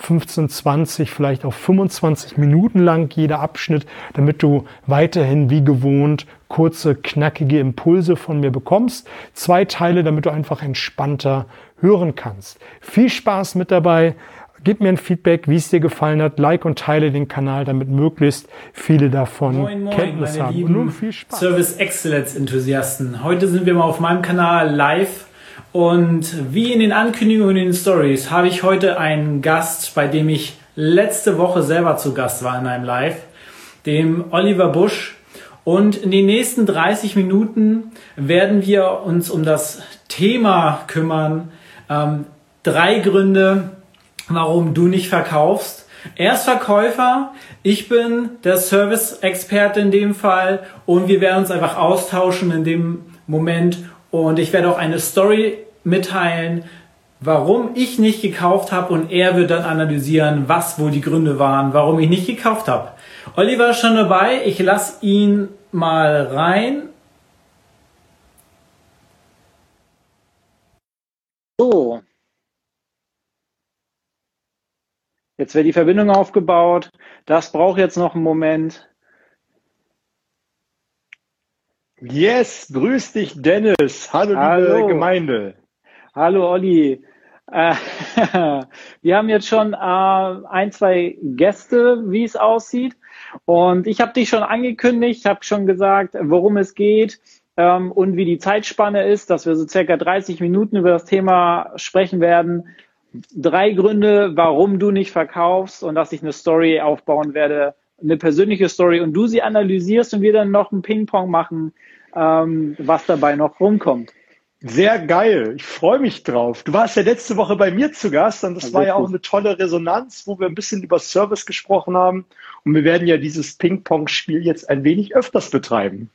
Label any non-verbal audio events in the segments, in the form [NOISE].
15, 20, vielleicht auch 25 Minuten lang jeder Abschnitt, damit du weiterhin wie gewohnt kurze, knackige Impulse von mir bekommst. Zwei Teile, damit du einfach entspannter hören kannst. Viel Spaß mit dabei. Gib mir ein Feedback, wie es dir gefallen hat. Like und teile den Kanal, damit möglichst viele davon moin, moin, Kenntnis meine haben. Lieben Und nun viel Spaß. Service Excellence Enthusiasten. Heute sind wir mal auf meinem Kanal live und wie in den Ankündigungen in den Stories habe ich heute einen Gast, bei dem ich letzte Woche selber zu Gast war in einem Live, dem Oliver Busch. Und in den nächsten 30 Minuten werden wir uns um das Thema kümmern. Ähm, drei Gründe, warum du nicht verkaufst. Er ist Verkäufer, ich bin der Service-Experte in dem Fall und wir werden uns einfach austauschen in dem Moment und ich werde auch eine Story mitteilen, warum ich nicht gekauft habe und er wird dann analysieren, was wohl die Gründe waren, warum ich nicht gekauft habe. Oliver ist schon dabei, ich lasse ihn mal rein. So. Jetzt wird die Verbindung aufgebaut. Das braucht jetzt noch einen Moment. Yes, grüß dich, Dennis. Hallo, Hallo. liebe Gemeinde. Hallo Olli. Äh, [LAUGHS] wir haben jetzt schon äh, ein, zwei Gäste, wie es aussieht. Und ich habe dich schon angekündigt, habe schon gesagt, worum es geht ähm, und wie die Zeitspanne ist, dass wir so circa 30 Minuten über das Thema sprechen werden. Drei Gründe, warum du nicht verkaufst und dass ich eine Story aufbauen werde, eine persönliche Story und du sie analysierst und wir dann noch ein Ping-Pong machen, ähm, was dabei noch rumkommt. Sehr geil. Ich freue mich drauf. Du warst ja letzte Woche bei mir zu Gast und das Ja, war ja auch gut. eine tolle Resonanz, wo wir ein bisschen über Service gesprochen haben. Und wir werden ja dieses Ping-Pong-Spiel jetzt ein wenig öfters betreiben.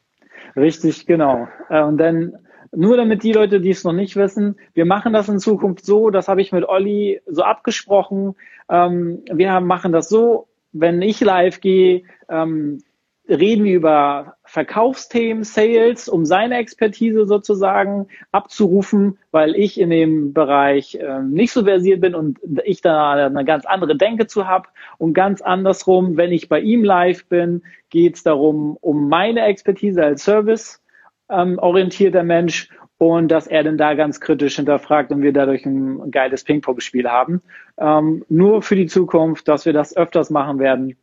Richtig, genau. Äh, Und dann, nur damit die Leute, die es noch nicht wissen, wir machen das in Zukunft so, das habe ich mit Olli so abgesprochen. Ähm, Wir machen das so, wenn ich live gehe, ähm, reden wir über Verkaufsthemen, Sales, um seine Expertise sozusagen abzurufen, weil ich in dem Bereich ähm, nicht so versiert bin und ich da eine ganz andere Denke zu habe. Und ganz andersrum, wenn ich bei ihm live bin, geht es darum, um meine Expertise als Service ähm, orientierter Mensch und dass er dann da ganz kritisch hinterfragt und wir dadurch ein geiles Ping-Pong-Spiel haben. Ähm, nur für die Zukunft, dass wir das öfters machen werden.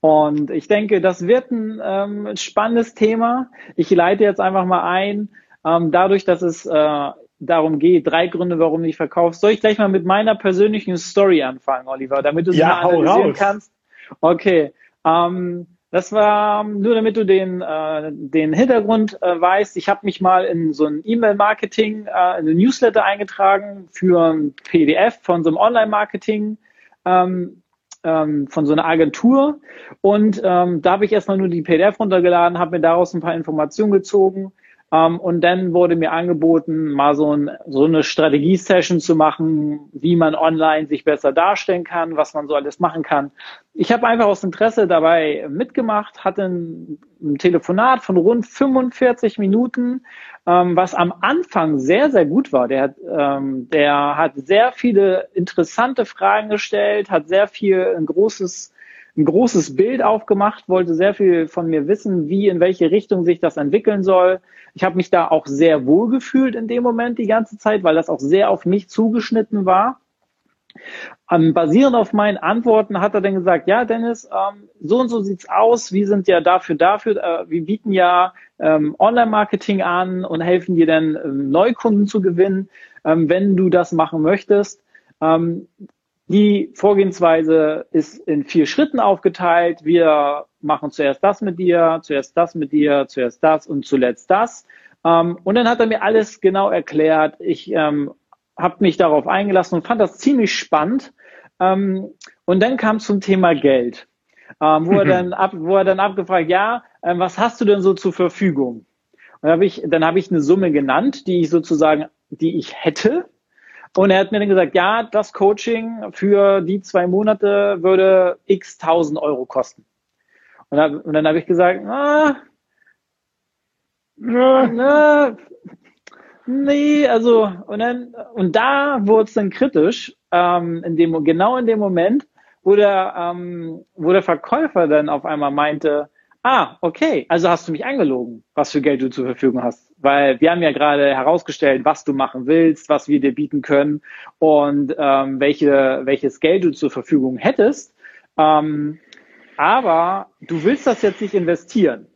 Und ich denke, das wird ein ähm, spannendes Thema. Ich leite jetzt einfach mal ein, ähm, dadurch, dass es äh, darum geht, drei Gründe, warum du nicht verkaufst. Soll ich gleich mal mit meiner persönlichen Story anfangen, Oliver, damit du sie Ja, mal analysieren kannst? Okay. Ähm, das war nur damit du den, äh, den Hintergrund äh, weißt. Ich habe mich mal in so ein E-Mail-Marketing, äh, in ein Newsletter eingetragen für ein PDF von so einem Online-Marketing. Ähm, ähm, von so einer Agentur und ähm, da habe ich erstmal nur die PDF runtergeladen, habe mir daraus ein paar Informationen gezogen ähm, und dann wurde mir angeboten, mal so, ein, so eine Strategie-Session zu machen, wie man online sich besser darstellen kann, was man so alles machen kann. Ich habe einfach aus Interesse dabei mitgemacht, hatte ein, ein Telefonat von rund 45 Minuten, ähm, was am Anfang sehr, sehr gut war. Der hat, ähm, der hat sehr viele interessante Fragen gestellt, hat sehr viel ein großes ein großes Bild aufgemacht, wollte sehr viel von mir wissen, wie, in welche Richtung sich das entwickeln soll. Ich habe mich da auch sehr wohl gefühlt in dem Moment die ganze Zeit, weil das auch sehr auf mich zugeschnitten war. Ähm, basierend auf meinen Antworten hat er dann gesagt, ja, Dennis, ähm, so und so sieht's aus. Wir sind ja dafür, dafür, äh, wir bieten ja ähm, Online-Marketing an und helfen dir dann, ähm, Neukunden zu gewinnen, ähm, wenn du das machen möchtest. Die Vorgehensweise ist in vier Schritten aufgeteilt. Wir machen zuerst das mit dir, zuerst das mit dir, zuerst das und zuletzt das. Ähm, und dann hat er mir alles genau erklärt. Ich ähm, habe mich darauf eingelassen und fand das ziemlich spannend. Ähm, und dann kam zum Thema Geld. ähm, wo, er dann ab, wo er dann abgefragt, ja, ähm, was hast du denn so zur Verfügung? Und dann habe ich, dann habe ich eine Summe genannt, die ich sozusagen, die ich hätte. Und er hat mir dann gesagt, ja, das Coaching für die zwei Monate würde x tausend Euro kosten. Und dann, und dann habe ich gesagt, ah, na, nee, also und dann und da wurde es dann kritisch, ähm, in dem genau in dem Moment, wo der ähm, wo der Verkäufer dann auf einmal meinte, ah, okay, also hast du mich angelogen, was für Geld du zur Verfügung hast, weil wir haben ja gerade herausgestellt, was du machen willst, was wir dir bieten können und ähm, welche welches Geld du zur Verfügung hättest. Ähm, aber du willst das jetzt nicht investieren.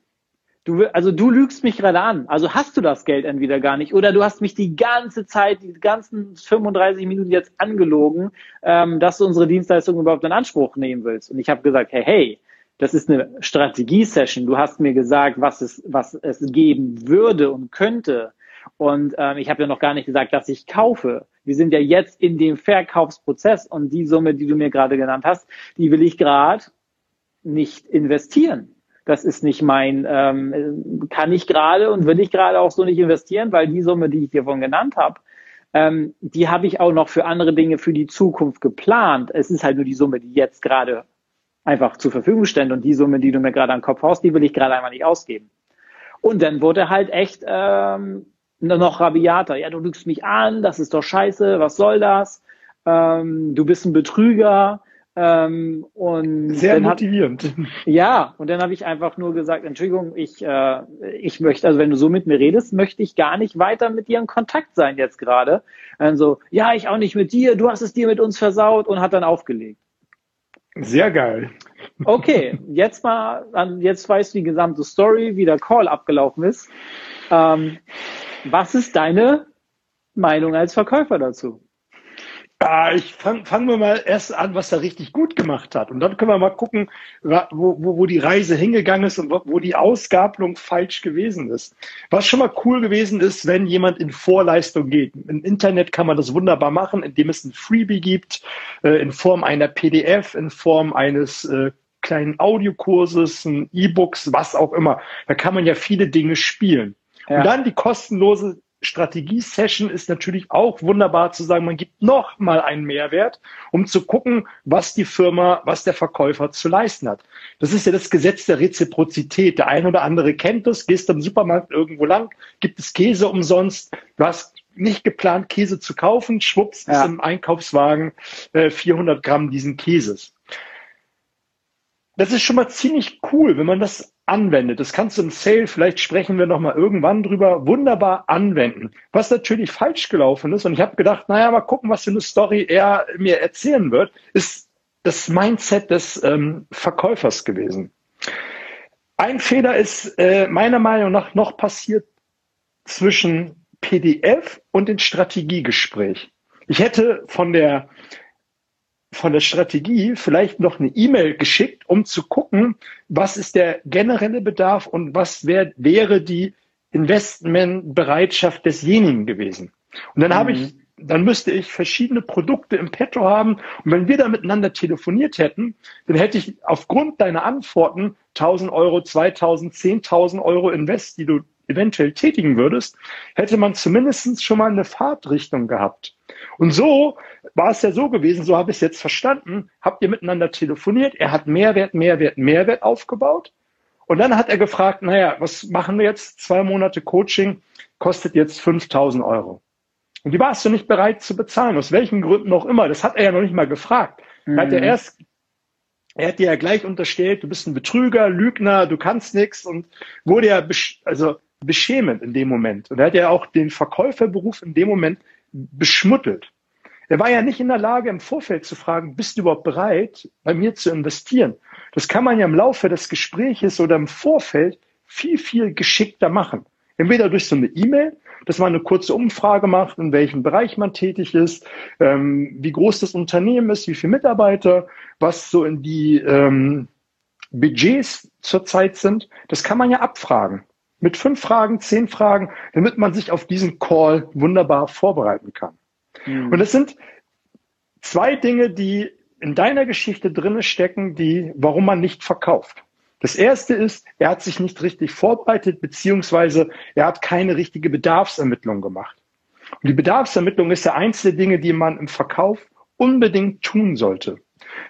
Du, also du lügst mich gerade an. Also hast du das Geld entweder gar nicht oder du hast mich die ganze Zeit, die ganzen 35 Minuten jetzt angelogen, ähm, dass du unsere Dienstleistung überhaupt in Anspruch nehmen willst. Und ich habe gesagt, hey, hey, das ist eine Strategie-Session. Du hast mir gesagt, was es, was es geben würde und könnte. Und ähm, ich habe ja noch gar nicht gesagt, dass ich kaufe. Wir sind ja jetzt in dem Verkaufsprozess und die Summe, die du mir gerade genannt hast, die will ich gerade nicht investieren. Das ist nicht mein, ähm, kann ich gerade und will ich gerade auch so nicht investieren, weil die Summe, die ich dir von genannt habe, ähm, die habe ich auch noch für andere Dinge für die Zukunft geplant. Es ist halt nur die Summe, die jetzt gerade einfach zur Verfügung steht und die Summe, die du mir gerade an den Kopf haust, die will ich gerade einmal nicht ausgeben. Und dann wurde halt echt ähm, noch rabiater. Ja, du lügst mich an, das ist doch scheiße, was soll das? Ähm, du bist ein Betrüger. Ähm, und Sehr motivierend. Hat, ja, und dann habe ich einfach nur gesagt, Entschuldigung, ich, äh, ich möchte, also wenn du so mit mir redest, möchte ich gar nicht weiter mit dir in Kontakt sein jetzt gerade. Also, ja, ich auch nicht mit dir, du hast es dir mit uns versaut und hat dann aufgelegt. Sehr geil. Okay, jetzt mal, jetzt weißt du die gesamte Story, wie der Call abgelaufen ist. Ähm, was ist deine Meinung als Verkäufer dazu? Ah, ich fangen fang wir mal erst an, was er richtig gut gemacht hat. Und dann können wir mal gucken, wo, wo, wo die Reise hingegangen ist und wo, wo die Ausgabelung falsch gewesen ist. Was schon mal cool gewesen ist, wenn jemand in Vorleistung geht. Im Internet kann man das wunderbar machen, indem es ein Freebie gibt, äh, in Form einer PDF, in Form eines äh, kleinen Audiokurses, ein E-Books, was auch immer. Da kann man ja viele Dinge spielen. Ja. Und dann die kostenlose Strategie-Session ist natürlich auch wunderbar zu sagen, man gibt noch mal einen Mehrwert, um zu gucken, was die Firma, was der Verkäufer zu leisten hat. Das ist ja das Gesetz der Reziprozität. Der eine oder andere kennt das, gehst im Supermarkt irgendwo lang, gibt es Käse umsonst, du hast nicht geplant, Käse zu kaufen, schwupps, ja. ist im Einkaufswagen äh, 400 Gramm diesen Käses. Das ist schon mal ziemlich cool, wenn man das anwendet. Das kannst du im Sale, vielleicht sprechen wir nochmal irgendwann drüber, wunderbar anwenden. Was natürlich falsch gelaufen ist, und ich habe gedacht, naja, mal gucken, was für eine Story er mir erzählen wird, ist das Mindset des ähm, Verkäufers gewesen. Ein Fehler ist äh, meiner Meinung nach noch passiert zwischen PDF und dem Strategiegespräch. Ich hätte von der von der Strategie vielleicht noch eine E-Mail geschickt, um zu gucken, was ist der generelle Bedarf und was wär, wäre die Investmentbereitschaft desjenigen gewesen. Und dann mhm. habe ich, dann müsste ich verschiedene Produkte im Petto haben. Und wenn wir da miteinander telefoniert hätten, dann hätte ich aufgrund deiner Antworten 1000 Euro, 2000, 10.000 Euro Invest, die du eventuell tätigen würdest, hätte man zumindest schon mal eine Fahrtrichtung gehabt. Und so war es ja so gewesen, so habe ich es jetzt verstanden, habt ihr miteinander telefoniert, er hat Mehrwert, Mehrwert, Mehrwert aufgebaut. Und dann hat er gefragt, naja, was machen wir jetzt? Zwei Monate Coaching kostet jetzt 5000 Euro. Und die warst du nicht bereit zu bezahlen, aus welchen Gründen auch immer. Das hat er ja noch nicht mal gefragt. Mhm. Er hat ja mhm. erst, er hat dir ja gleich unterstellt, du bist ein Betrüger, Lügner, du kannst nichts und wurde ja, also beschämend in dem Moment. Und er hat ja auch den Verkäuferberuf in dem Moment beschmuttelt. Er war ja nicht in der Lage, im Vorfeld zu fragen, bist du überhaupt bereit, bei mir zu investieren? Das kann man ja im Laufe des Gespräches oder im Vorfeld viel, viel geschickter machen. Entweder durch so eine E-Mail, dass man eine kurze Umfrage macht, in welchem Bereich man tätig ist, ähm, wie groß das Unternehmen ist, wie viele Mitarbeiter, was so in die ähm, Budgets zurzeit sind. Das kann man ja abfragen mit fünf Fragen, zehn Fragen, damit man sich auf diesen Call wunderbar vorbereiten kann. Mhm. Und es sind zwei Dinge, die in deiner Geschichte drinne stecken, die, warum man nicht verkauft. Das erste ist, er hat sich nicht richtig vorbereitet, beziehungsweise er hat keine richtige Bedarfsermittlung gemacht. Und die Bedarfsermittlung ist ja eins der Dinge, die man im Verkauf unbedingt tun sollte.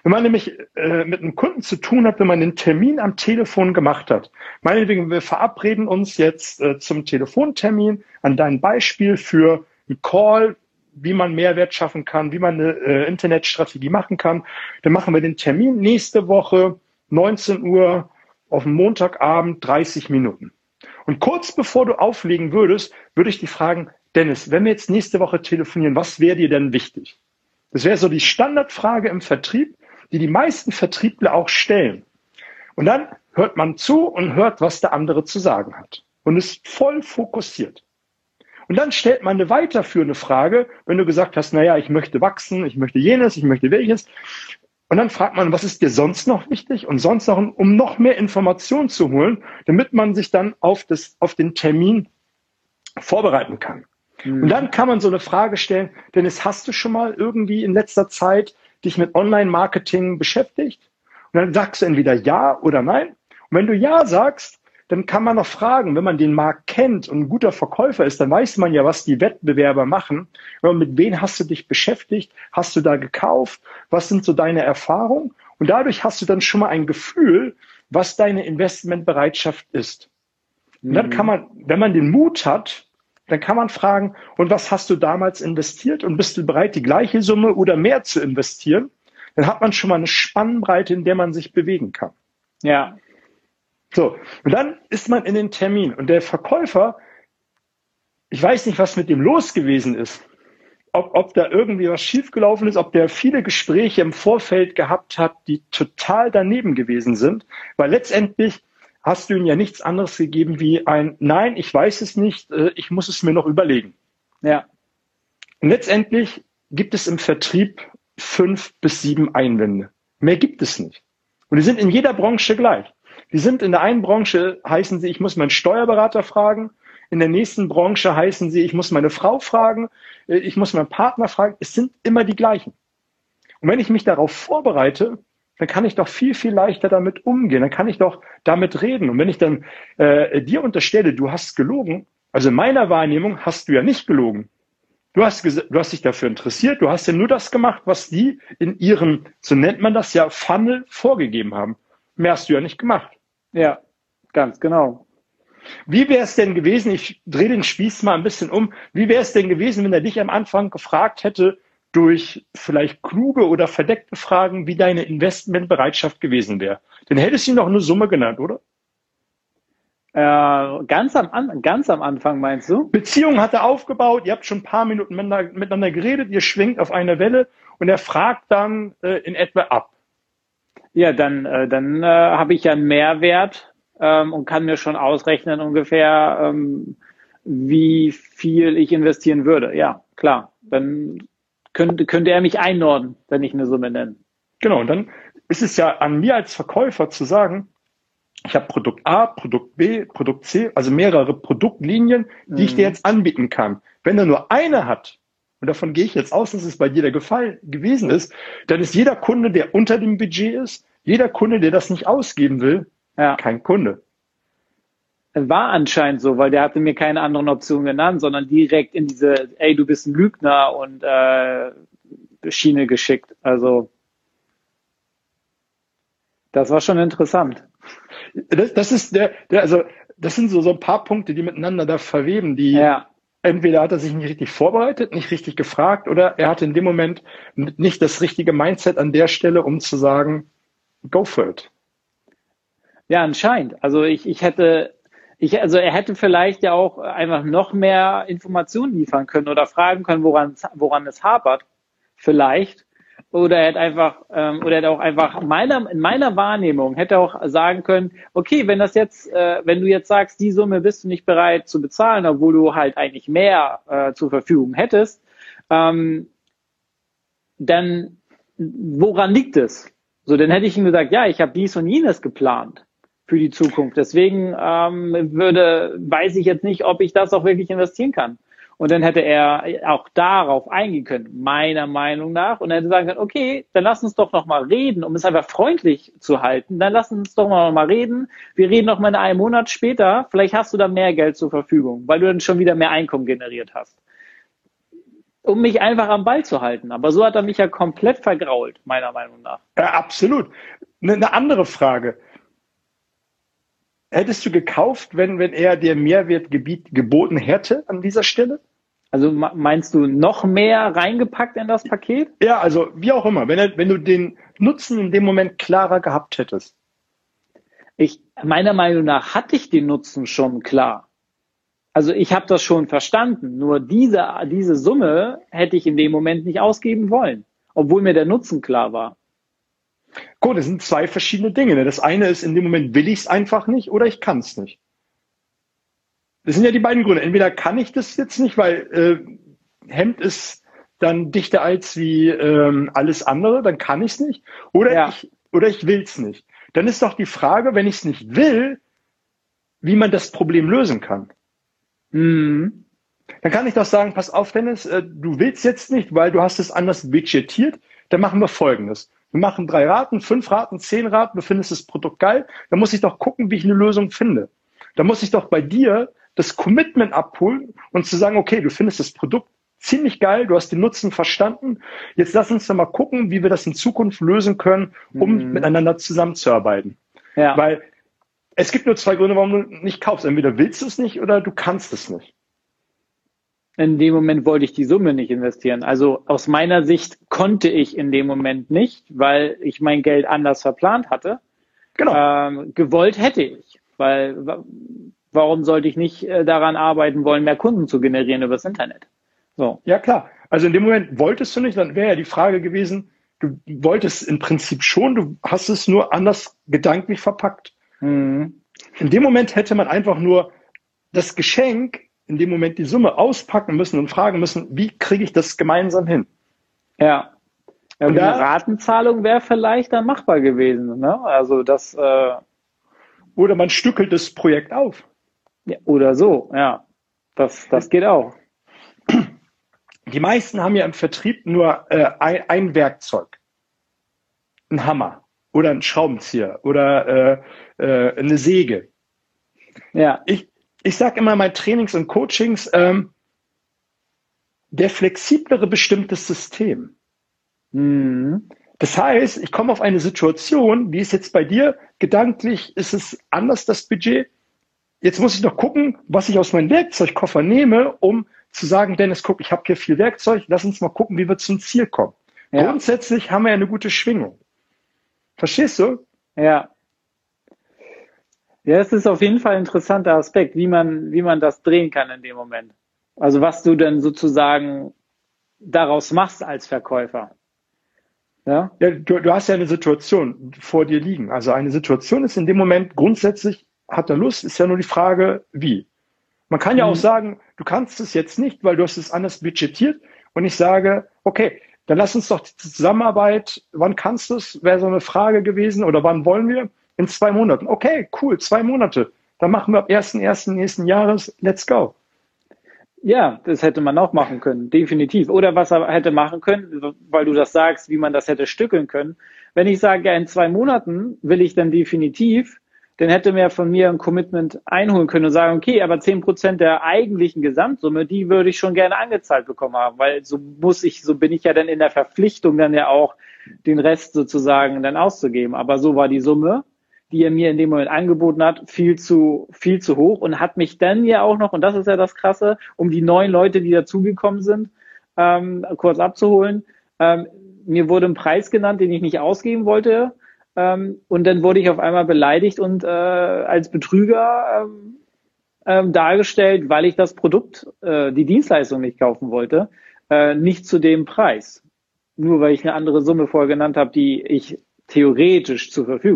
Wenn man nämlich äh, mit einem Kunden zu tun hat, wenn man den Termin am Telefon gemacht hat, meinetwegen, wir verabreden uns jetzt äh, zum Telefontermin an dein Beispiel für einen Call, wie man Mehrwert schaffen kann, wie man eine äh, Internetstrategie machen kann, dann machen wir den Termin nächste Woche 19 Uhr auf Montagabend 30 Minuten. Und kurz bevor du auflegen würdest, würde ich dich fragen, Dennis, wenn wir jetzt nächste Woche telefonieren, was wäre dir denn wichtig? Das wäre so die Standardfrage im Vertrieb, die die meisten Vertriebler auch stellen. Und dann hört man zu und hört, was der andere zu sagen hat. Und ist voll fokussiert. Und dann stellt man eine weiterführende Frage, wenn du gesagt hast, naja, ich möchte wachsen, ich möchte jenes, ich möchte welches. Und dann fragt man, was ist dir sonst noch wichtig und sonst noch, um noch mehr Informationen zu holen, damit man sich dann auf, das, auf den Termin vorbereiten kann. Mhm. Und dann kann man so eine Frage stellen, Dennis, hast du schon mal irgendwie in letzter Zeit dich mit Online-Marketing beschäftigt? Und dann sagst du entweder ja oder nein. Und wenn du ja sagst, dann kann man noch fragen, wenn man den Markt kennt und ein guter Verkäufer ist, dann weiß man ja, was die Wettbewerber machen. Aber mit wem hast du dich beschäftigt? Hast du da gekauft? Was sind so deine Erfahrungen? Und dadurch hast du dann schon mal ein Gefühl, was deine Investmentbereitschaft ist. Und dann kann man, wenn man den Mut hat, dann kann man fragen, und was hast du damals investiert und bist du bereit, die gleiche Summe oder mehr zu investieren? Dann hat man schon mal eine Spannbreite, in der man sich bewegen kann. Ja. So, und dann ist man in den Termin und der Verkäufer, ich weiß nicht, was mit dem los gewesen ist. Ob, ob da irgendwie was schiefgelaufen ist, ob der viele Gespräche im Vorfeld gehabt hat, die total daneben gewesen sind, weil letztendlich hast du ihm ja nichts anderes gegeben wie ein Nein, ich weiß es nicht, äh, ich muss es mir noch überlegen. Ja. Und letztendlich gibt es im Vertrieb fünf bis sieben Einwände. Mehr gibt es nicht. Und die sind in jeder Branche gleich. Die sind in der einen Branche heißen sie, ich muss meinen Steuerberater fragen. In der nächsten Branche heißen sie, ich muss meine Frau fragen. Äh, ich muss meinen Partner fragen. Es sind immer die gleichen. Und wenn ich mich darauf vorbereite, dann kann ich doch viel, viel leichter damit umgehen. Dann kann ich doch damit reden. Und wenn ich dann äh, dir unterstelle, du hast gelogen, also in meiner Wahrnehmung hast du ja nicht gelogen. Du hast, du hast dich dafür interessiert, du hast ja nur das gemacht, was die in ihrem, so nennt man das ja, Funnel vorgegeben haben. Mehr hast du ja nicht gemacht. Ja, ganz genau. Wie wäre es denn gewesen, ich drehe den Spieß mal ein bisschen um, wie wäre es denn gewesen, wenn er dich am Anfang gefragt hätte, durch vielleicht kluge oder verdeckte Fragen, wie deine Investmentbereitschaft gewesen wäre. Dann hättest du noch eine Summe genannt, oder? Äh, ganz, am, ganz am Anfang meinst du? Beziehung hat er aufgebaut, ihr habt schon ein paar Minuten miteinander, geredet, ihr schwingt auf eine Welle und er fragt dann äh, in etwa ab. Ja, dann, äh, dann äh, habe ich ja einen Mehrwert ähm, und kann mir schon ausrechnen ungefähr, ähm, wie viel ich investieren würde. Ja, klar. Dann könnte, könnte er mich einordnen, wenn ich eine Summe nenne. Genau, und dann ist es ja an mir als Verkäufer zu sagen, ich habe Produkt A, Produkt B, Produkt C, also mehrere Produktlinien, die mhm. ich dir mhm. jetzt anbieten kann. Wenn er nur eine hat, und davon gehe ich jetzt aus, dass es bei dir der Gefall gewesen ist, dann ist jeder Kunde, der unter dem Budget ist, jeder Kunde, der das nicht ausgeben will, ja. kein Kunde. War anscheinend so, weil der hatte mir keine anderen Optionen genannt, sondern direkt in diese, ey, du bist ein Lügner und äh, Schiene geschickt. Also das war schon interessant. Das, das ist der, der, also das sind so, so ein paar Punkte, die miteinander da verweben, die ja. entweder hat er sich nicht richtig vorbereitet, nicht richtig gefragt, oder er hatte in dem Moment nicht das richtige Mindset an der Stelle, um zu sagen, go for it. Ja, anscheinend. Also ich, ich hätte ich, also er hätte vielleicht ja auch einfach noch mehr Informationen liefern können oder fragen können, woran, woran es hapert. Vielleicht. Oder er hätte einfach, ähm, oder er hätte auch einfach meiner, in meiner Wahrnehmung hätte auch sagen können, okay, wenn das jetzt, äh, wenn du jetzt sagst, die Summe bist du nicht bereit zu bezahlen, obwohl du halt eigentlich mehr äh, zur Verfügung hättest, ähm, dann woran liegt es? So, dann hätte ich ihm gesagt, ja, ich habe dies und jenes geplant für die Zukunft. Deswegen ähm, würde, weiß ich jetzt nicht, ob ich das auch wirklich investieren kann. Und dann hätte er auch darauf eingehen können, meiner Meinung nach. Und er hätte sagen können, okay, dann lass uns doch noch mal reden, um es einfach freundlich zu halten. Dann lass uns doch noch mal reden. Wir reden noch mal einen Monat später. Vielleicht hast du da mehr Geld zur Verfügung, weil du dann schon wieder mehr Einkommen generiert hast. Um mich einfach am Ball zu halten. Aber so hat er mich ja komplett vergrault, meiner Meinung nach. Ja, absolut. Eine andere Frage. Hättest du gekauft, wenn, wenn er dir Mehrwertgebiet geboten hätte an dieser Stelle? Also meinst du noch mehr reingepackt in das Paket? Ja, also wie auch immer, wenn, wenn du den Nutzen in dem Moment klarer gehabt hättest. Ich, meiner Meinung nach hatte ich den Nutzen schon klar. Also ich habe das schon verstanden. Nur diese, diese Summe hätte ich in dem Moment nicht ausgeben wollen, obwohl mir der Nutzen klar war. Gut, das sind zwei verschiedene Dinge. Ne? Das eine ist, in dem Moment will ich es einfach nicht oder ich kann es nicht. Das sind ja die beiden Gründe. Entweder kann ich das jetzt nicht, weil äh, Hemd ist dann dichter als wie ähm, alles andere, dann kann ich es nicht. Oder ja. ich oder ich will es nicht. Dann ist doch die Frage, wenn ich es nicht will, wie man das Problem lösen kann. Mhm. Dann kann ich doch sagen, pass auf, Dennis, äh, du willst jetzt nicht, weil du hast es anders budgetiert. Dann machen wir Folgendes. Wir machen drei Raten, fünf Raten, zehn Raten, du findest das Produkt geil, dann muss ich doch gucken, wie ich eine Lösung finde. Da muss ich doch bei dir das Commitment abholen und zu sagen, okay, du findest das Produkt ziemlich geil, du hast den Nutzen verstanden. Jetzt lass uns doch mal gucken, wie wir das in Zukunft lösen können, um mhm. miteinander zusammenzuarbeiten. Ja. Weil es gibt nur zwei Gründe, warum du nicht kaufst. Entweder willst du es nicht oder du kannst es nicht in dem Moment wollte ich die Summe nicht investieren. Also aus meiner Sicht konnte ich in dem Moment nicht, weil ich mein Geld anders verplant hatte. Genau. Ähm, gewollt hätte ich, weil warum sollte ich nicht äh, daran arbeiten wollen, mehr Kunden zu generieren übers Internet? So. Ja klar. Also in dem Moment wolltest du nicht, dann wäre ja die Frage gewesen, du wolltest im Prinzip schon, du hast es nur anders gedanklich verpackt. Mhm. In dem Moment hätte man einfach nur das Geschenk in dem Moment die Summe auspacken müssen und fragen müssen, wie kriege ich das gemeinsam hin? Ja. ja und eine Ratenzahlung wäre vielleicht dann machbar gewesen. Ne? Also das äh oder man stückelt das Projekt auf. Ja, oder so, ja. Das, das geht auch. Die meisten haben ja im Vertrieb nur äh, ein, ein Werkzeug. Ein Hammer oder ein Schraubenzieher oder äh, äh, eine Säge. Ja. Ich, ich sage immer in meinen Trainings und Coachings, ähm, der flexiblere bestimmtes System. Mhm. Das heißt, ich komme auf eine Situation, wie ist jetzt bei dir, gedanklich ist es anders, das Budget. Jetzt muss ich noch gucken, was ich aus meinem Werkzeugkoffer nehme, um zu sagen, Dennis, guck, ich habe hier viel Werkzeug, lass uns mal gucken, wie wir zum Ziel kommen. Ja. Grundsätzlich haben wir ja eine gute Schwingung. Verstehst du? Ja. Ja, es ist auf jeden Fall ein interessanter Aspekt, wie man, wie man das drehen kann in dem Moment. Also was du denn sozusagen daraus machst als Verkäufer. Ja, ja du, du hast ja eine Situation vor dir liegen. Also eine Situation ist in dem Moment grundsätzlich, hat er Lust, ist ja nur die Frage, wie. Man kann ja mhm. auch sagen, du kannst es jetzt nicht, weil du hast es anders budgetiert. Und ich sage, okay, dann lass uns doch die Zusammenarbeit, wann kannst du es, wäre so eine Frage gewesen oder wann wollen wir? In zwei Monaten. Okay, cool, zwei Monate. Dann machen wir ab 1.1. nächsten Jahres, let's go. Ja, das hätte man auch machen können, definitiv. Oder was er hätte machen können, weil du das sagst, wie man das hätte stückeln können. Wenn ich sage, ja, in zwei Monaten will ich dann definitiv, dann hätte mir von mir ein Commitment einholen können und sagen, okay, aber zehn Prozent der eigentlichen Gesamtsumme, die würde ich schon gerne angezahlt bekommen haben, weil so muss ich, so bin ich ja dann in der Verpflichtung, dann ja auch den Rest sozusagen dann auszugeben. Aber so war die Summe die er mir in dem Moment angeboten hat, viel zu, viel zu hoch und hat mich dann ja auch noch, und das ist ja das Krasse, um die neuen Leute, die dazugekommen sind, ähm, kurz abzuholen, ähm, mir wurde ein Preis genannt, den ich nicht ausgeben wollte. Ähm, und dann wurde ich auf einmal beleidigt und äh, als Betrüger ähm, ähm, dargestellt, weil ich das Produkt, äh, die Dienstleistung nicht kaufen wollte, äh, nicht zu dem Preis. Nur weil ich eine andere Summe vorher genannt habe, die ich theoretisch zur Verfügung